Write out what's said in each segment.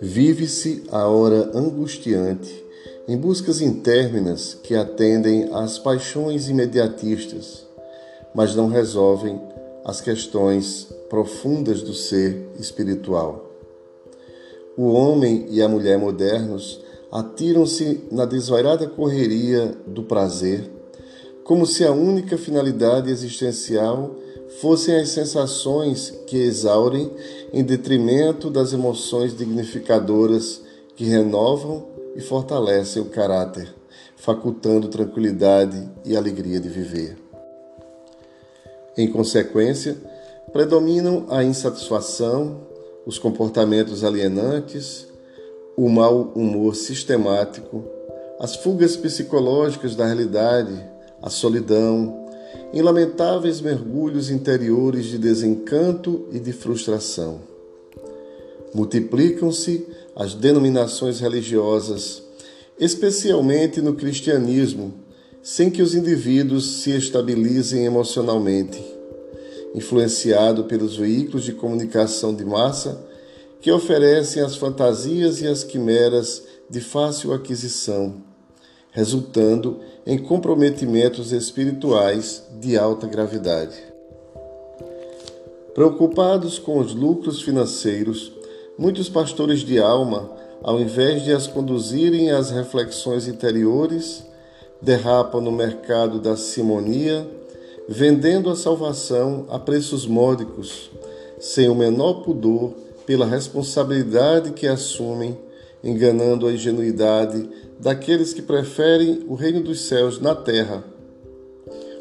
Vive-se a hora angustiante em buscas interminas que atendem às paixões imediatistas, mas não resolvem as questões profundas do ser espiritual. O homem e a mulher modernos atiram-se na desvairada correria do prazer, como se a única finalidade existencial fossem as sensações que exaurem em detrimento das emoções dignificadoras que renovam e fortalecem o caráter, facultando tranquilidade e alegria de viver. Em consequência, predominam a insatisfação, os comportamentos alienantes, o mau humor sistemático, as fugas psicológicas da realidade, a solidão, em lamentáveis mergulhos interiores de desencanto e de frustração. Multiplicam-se as denominações religiosas, especialmente no cristianismo, sem que os indivíduos se estabilizem emocionalmente, influenciado pelos veículos de comunicação de massa que oferecem as fantasias e as quimeras de fácil aquisição, resultando em comprometimentos espirituais de alta gravidade. Preocupados com os lucros financeiros, muitos pastores de alma, ao invés de as conduzirem às reflexões interiores, derrapam no mercado da simonia, vendendo a salvação a preços módicos, sem o menor pudor pela responsabilidade que assumem, enganando a ingenuidade daqueles que preferem o reino dos céus na terra,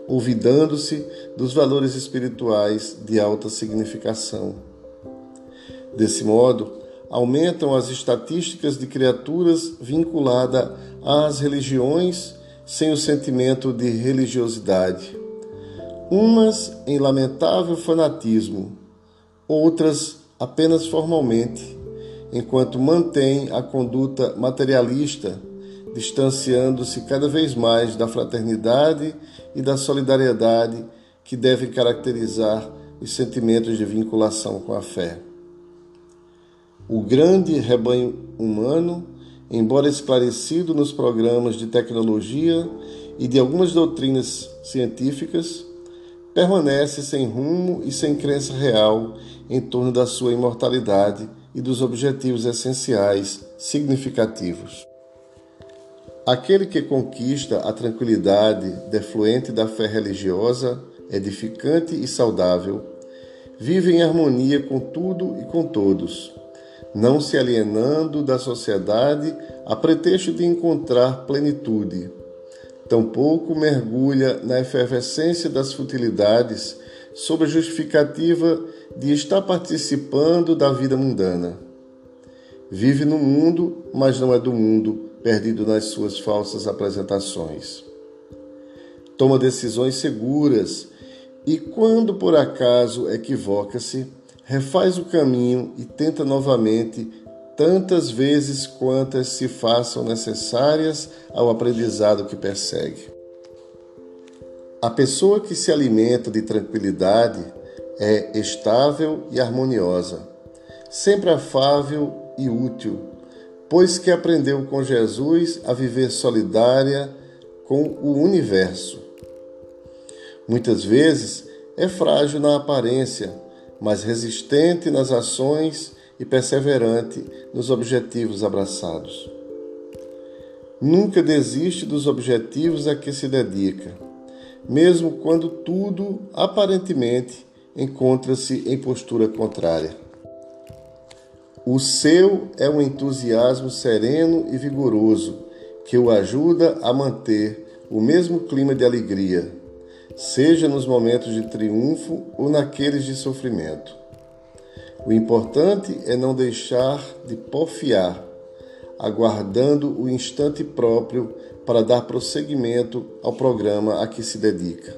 olvidando-se dos valores espirituais de alta significação. Desse modo, aumentam as estatísticas de criaturas vinculadas às religiões sem o sentimento de religiosidade. Umas em lamentável fanatismo, outras apenas formalmente, enquanto mantém a conduta materialista, distanciando-se cada vez mais da fraternidade e da solidariedade que devem caracterizar os sentimentos de vinculação com a fé. O grande rebanho humano, embora esclarecido nos programas de tecnologia e de algumas doutrinas científicas, permanece sem rumo e sem crença real em torno da sua imortalidade e dos objetivos essenciais significativos. Aquele que conquista a tranquilidade defluente da fé religiosa, edificante e saudável, vive em harmonia com tudo e com todos, não se alienando da sociedade a pretexto de encontrar plenitude Tampouco mergulha na efervescência das futilidades sob a justificativa de estar participando da vida mundana. Vive no mundo, mas não é do mundo, perdido nas suas falsas apresentações. Toma decisões seguras e, quando por acaso equivoca-se, refaz o caminho e tenta novamente tantas vezes quantas se façam necessárias ao aprendizado que persegue. A pessoa que se alimenta de tranquilidade é estável e harmoniosa, sempre afável e útil, pois que aprendeu com Jesus a viver solidária com o universo. Muitas vezes é frágil na aparência, mas resistente nas ações e perseverante nos objetivos abraçados. Nunca desiste dos objetivos a que se dedica, mesmo quando tudo aparentemente encontra-se em postura contrária. O seu é um entusiasmo sereno e vigoroso que o ajuda a manter o mesmo clima de alegria, seja nos momentos de triunfo ou naqueles de sofrimento. O importante é não deixar de porfiar, aguardando o instante próprio para dar prosseguimento ao programa a que se dedica.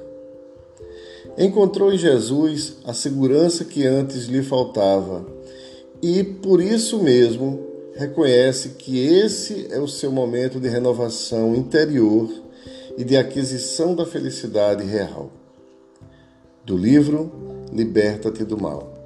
Encontrou em Jesus a segurança que antes lhe faltava e, por isso mesmo, reconhece que esse é o seu momento de renovação interior e de aquisição da felicidade real. do livro Liberta-te do Mal.